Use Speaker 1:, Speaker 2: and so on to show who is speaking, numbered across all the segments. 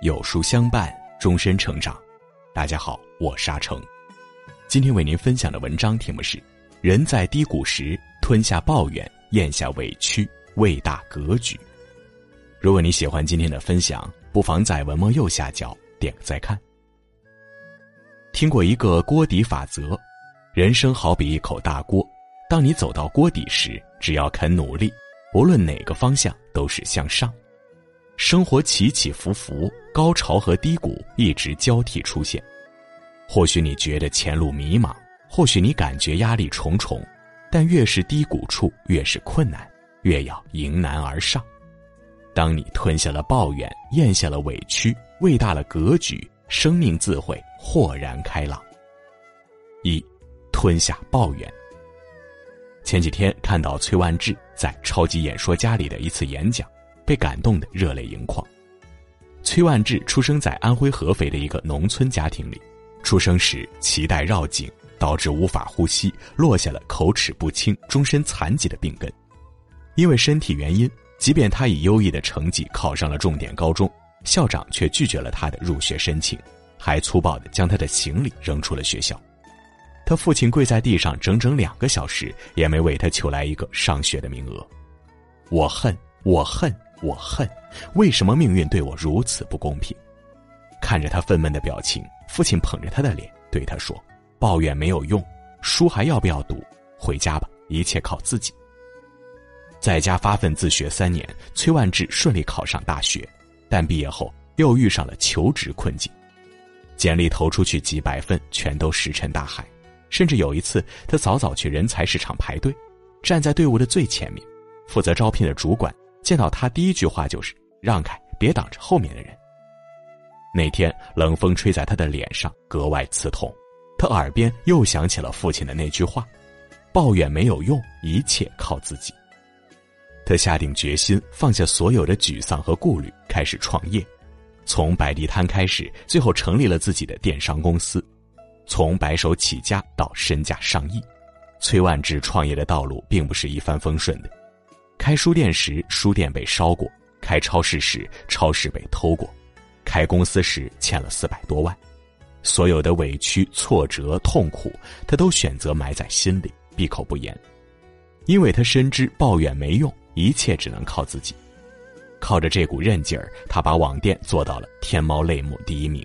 Speaker 1: 有书相伴，终身成长。大家好，我沙成，今天为您分享的文章题目是：人在低谷时吞下抱怨，咽下委屈，为大格局。如果你喜欢今天的分享，不妨在文末右下角点个再看。听过一个锅底法则：人生好比一口大锅，当你走到锅底时，只要肯努力，无论哪个方向都是向上。生活起起伏伏，高潮和低谷一直交替出现。或许你觉得前路迷茫，或许你感觉压力重重，但越是低谷处，越是困难，越要迎难而上。当你吞下了抱怨，咽下了委屈，喂大了格局，生命自会豁然开朗。一，吞下抱怨。前几天看到崔万志在《超级演说家》里的一次演讲。被感动的热泪盈眶。崔万志出生在安徽合肥的一个农村家庭里，出生时脐带绕颈，导致无法呼吸，落下了口齿不清、终身残疾的病根。因为身体原因，即便他以优异的成绩考上了重点高中，校长却拒绝了他的入学申请，还粗暴地将他的行李扔出了学校。他父亲跪在地上整整两个小时，也没为他求来一个上学的名额。我恨，我恨。我恨，为什么命运对我如此不公平？看着他愤懑的表情，父亲捧着他的脸对他说：“抱怨没有用，书还要不要读？回家吧，一切靠自己。”在家发奋自学三年，崔万志顺利考上大学，但毕业后又遇上了求职困境，简历投出去几百份，全都石沉大海。甚至有一次，他早早去人才市场排队，站在队伍的最前面，负责招聘的主管。见到他，第一句话就是“让开，别挡着后面的人。”那天冷风吹在他的脸上，格外刺痛。他耳边又响起了父亲的那句话：“抱怨没有用，一切靠自己。”他下定决心，放下所有的沮丧和顾虑，开始创业。从摆地摊开始，最后成立了自己的电商公司。从白手起家到身价上亿，崔万志创业的道路并不是一帆风顺的。开书店时，书店被烧过；开超市时，超市被偷过；开公司时，欠了四百多万。所有的委屈、挫折、痛苦，他都选择埋在心里，闭口不言，因为他深知抱怨没用，一切只能靠自己。靠着这股韧劲儿，他把网店做到了天猫类目第一名。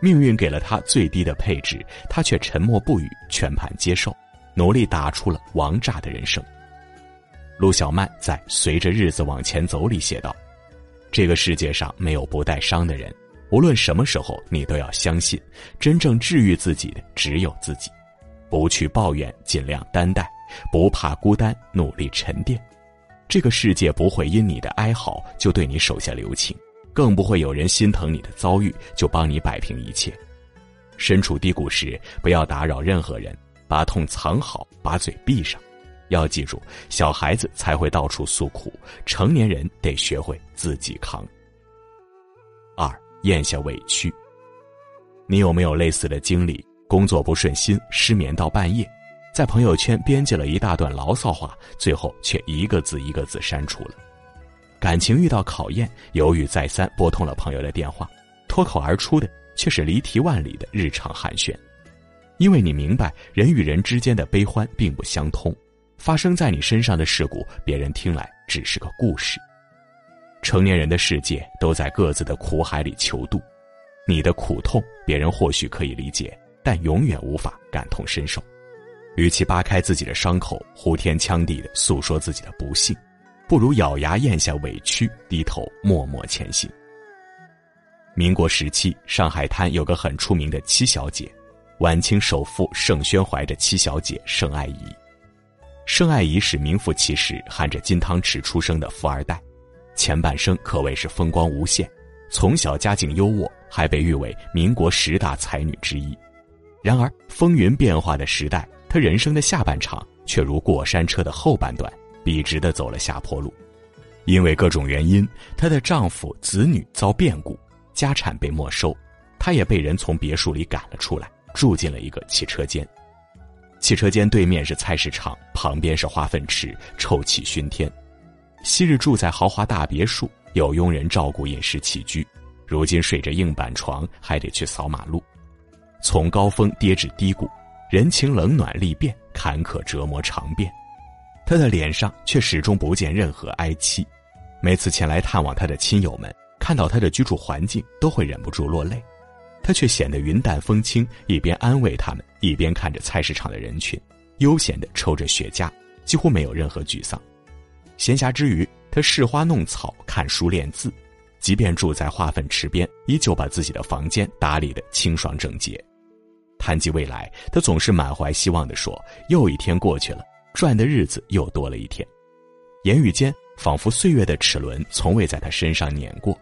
Speaker 1: 命运给了他最低的配置，他却沉默不语，全盘接受，努力打出了王炸的人生。陆小曼在《随着日子往前走》里写道：“这个世界上没有不带伤的人，无论什么时候，你都要相信，真正治愈自己的只有自己。不去抱怨，尽量担待，不怕孤单，努力沉淀。这个世界不会因你的哀嚎就对你手下留情，更不会有人心疼你的遭遇就帮你摆平一切。身处低谷时，不要打扰任何人，把痛藏好，把嘴闭上。”要记住，小孩子才会到处诉苦，成年人得学会自己扛。二，咽下委屈。你有没有类似的经历？工作不顺心，失眠到半夜，在朋友圈编辑了一大段牢骚话，最后却一个字一个字删除了。感情遇到考验，犹豫再三，拨通了朋友的电话，脱口而出的却是离题万里的日常寒暄，因为你明白，人与人之间的悲欢并不相通。发生在你身上的事故，别人听来只是个故事。成年人的世界都在各自的苦海里求渡，你的苦痛别人或许可以理解，但永远无法感同身受。与其扒开自己的伤口，呼天抢地的诉说自己的不幸，不如咬牙咽下委屈，低头默默前行。民国时期，上海滩有个很出名的七小姐，晚清首富盛宣怀的七小姐盛爱仪。盛爱仪是名副其实含着金汤匙出生的富二代，前半生可谓是风光无限，从小家境优渥，还被誉为民国十大才女之一。然而风云变化的时代，她人生的下半场却如过山车的后半段，笔直的走了下坡路。因为各种原因，她的丈夫、子女遭变故，家产被没收，她也被人从别墅里赶了出来，住进了一个汽车间。汽车间对面是菜市场，旁边是化粪池，臭气熏天。昔日住在豪华大别墅，有佣人照顾饮食起居，如今睡着硬板床，还得去扫马路，从高峰跌至低谷，人情冷暖历变，坎坷折磨尝遍。他的脸上却始终不见任何哀戚。每次前来探望他的亲友们，看到他的居住环境，都会忍不住落泪。他却显得云淡风轻，一边安慰他们，一边看着菜市场的人群，悠闲地抽着雪茄，几乎没有任何沮丧。闲暇之余，他试花弄草，看书练字。即便住在化粪池边，依旧把自己的房间打理得清爽整洁。谈及未来，他总是满怀希望地说：“又一天过去了，赚的日子又多了一天。”言语间仿佛岁月的齿轮从未在他身上碾过。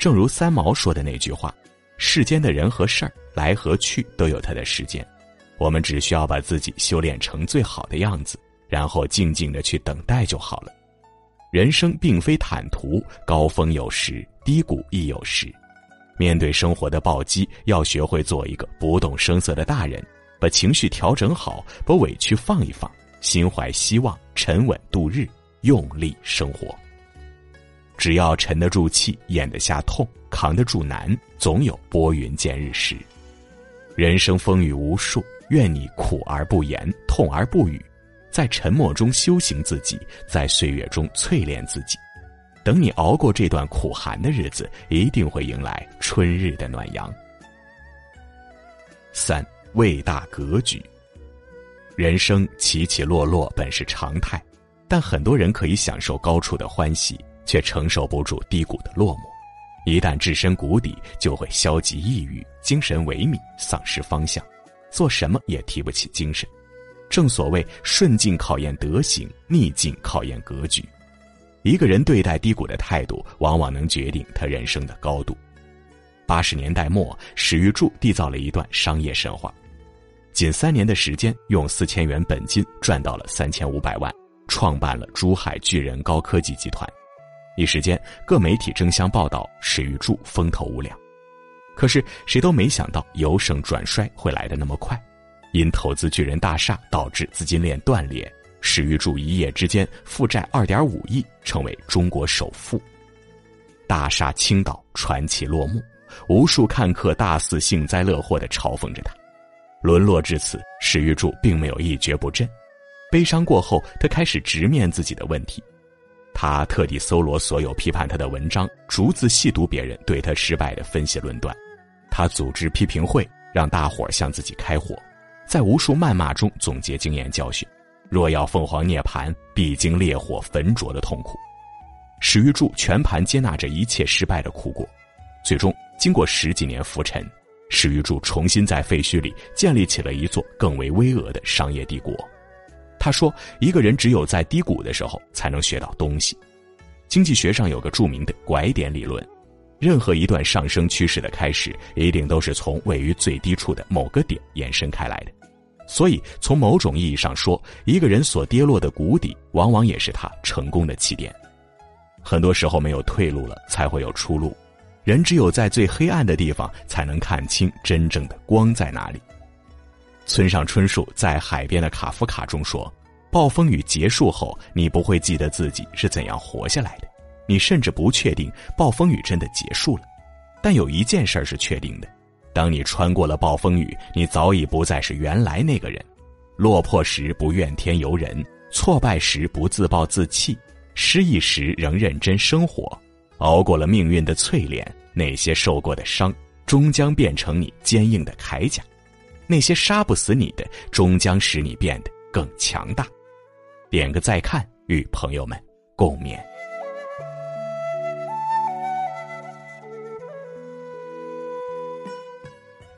Speaker 1: 正如三毛说的那句话：“世间的人和事儿来和去都有它的时间，我们只需要把自己修炼成最好的样子，然后静静的去等待就好了。”人生并非坦途，高峰有时，低谷亦有时。面对生活的暴击，要学会做一个不动声色的大人，把情绪调整好，把委屈放一放，心怀希望，沉稳度日，用力生活。只要沉得住气，咽得下痛，扛得住难，总有拨云见日时。人生风雨无数，愿你苦而不言，痛而不语。在沉默中修行自己，在岁月中淬炼自己，等你熬过这段苦寒的日子，一定会迎来春日的暖阳。三为大格局。人生起起落落本是常态，但很多人可以享受高处的欢喜，却承受不住低谷的落寞。一旦置身谷底，就会消极抑郁，精神萎靡，丧失方向，做什么也提不起精神。正所谓顺境考验德行，逆境考验格局。一个人对待低谷的态度，往往能决定他人生的高度。八十年代末，史玉柱缔造了一段商业神话，仅三年的时间，用四千元本金赚到了三千五百万，创办了珠海巨人高科技集团。一时间，各媒体争相报道史玉柱风头无两。可是，谁都没想到由盛转衰会来得那么快。因投资巨人大厦导致资金链断裂，史玉柱一夜之间负债二点五亿，成为中国首富。大厦倾倒，传奇落幕，无数看客大肆幸灾乐祸的嘲讽着他。沦落至此，史玉柱并没有一蹶不振。悲伤过后，他开始直面自己的问题。他特地搜罗所有批判他的文章，逐字细读别人对他失败的分析论断。他组织批评会，让大伙向自己开火。在无数谩骂中总结经验教训，若要凤凰涅槃，必经烈火焚灼的痛苦。史玉柱全盘接纳着一切失败的苦果，最终经过十几年浮沉，史玉柱重新在废墟里建立起了一座更为巍峨的商业帝国。他说：“一个人只有在低谷的时候才能学到东西。”经济学上有个著名的拐点理论。任何一段上升趋势的开始，一定都是从位于最低处的某个点延伸开来的。所以，从某种意义上说，一个人所跌落的谷底，往往也是他成功的起点。很多时候，没有退路了，才会有出路。人只有在最黑暗的地方，才能看清真正的光在哪里。村上春树在《海边的卡夫卡》中说：“暴风雨结束后，你不会记得自己是怎样活下来的。”你甚至不确定暴风雨真的结束了，但有一件事是确定的：当你穿过了暴风雨，你早已不再是原来那个人。落魄时不怨天尤人，挫败时不自暴自弃，失意时仍认真生活，熬过了命运的淬炼，那些受过的伤终将变成你坚硬的铠甲；那些杀不死你的，终将使你变得更强大。点个再看，与朋友们共勉。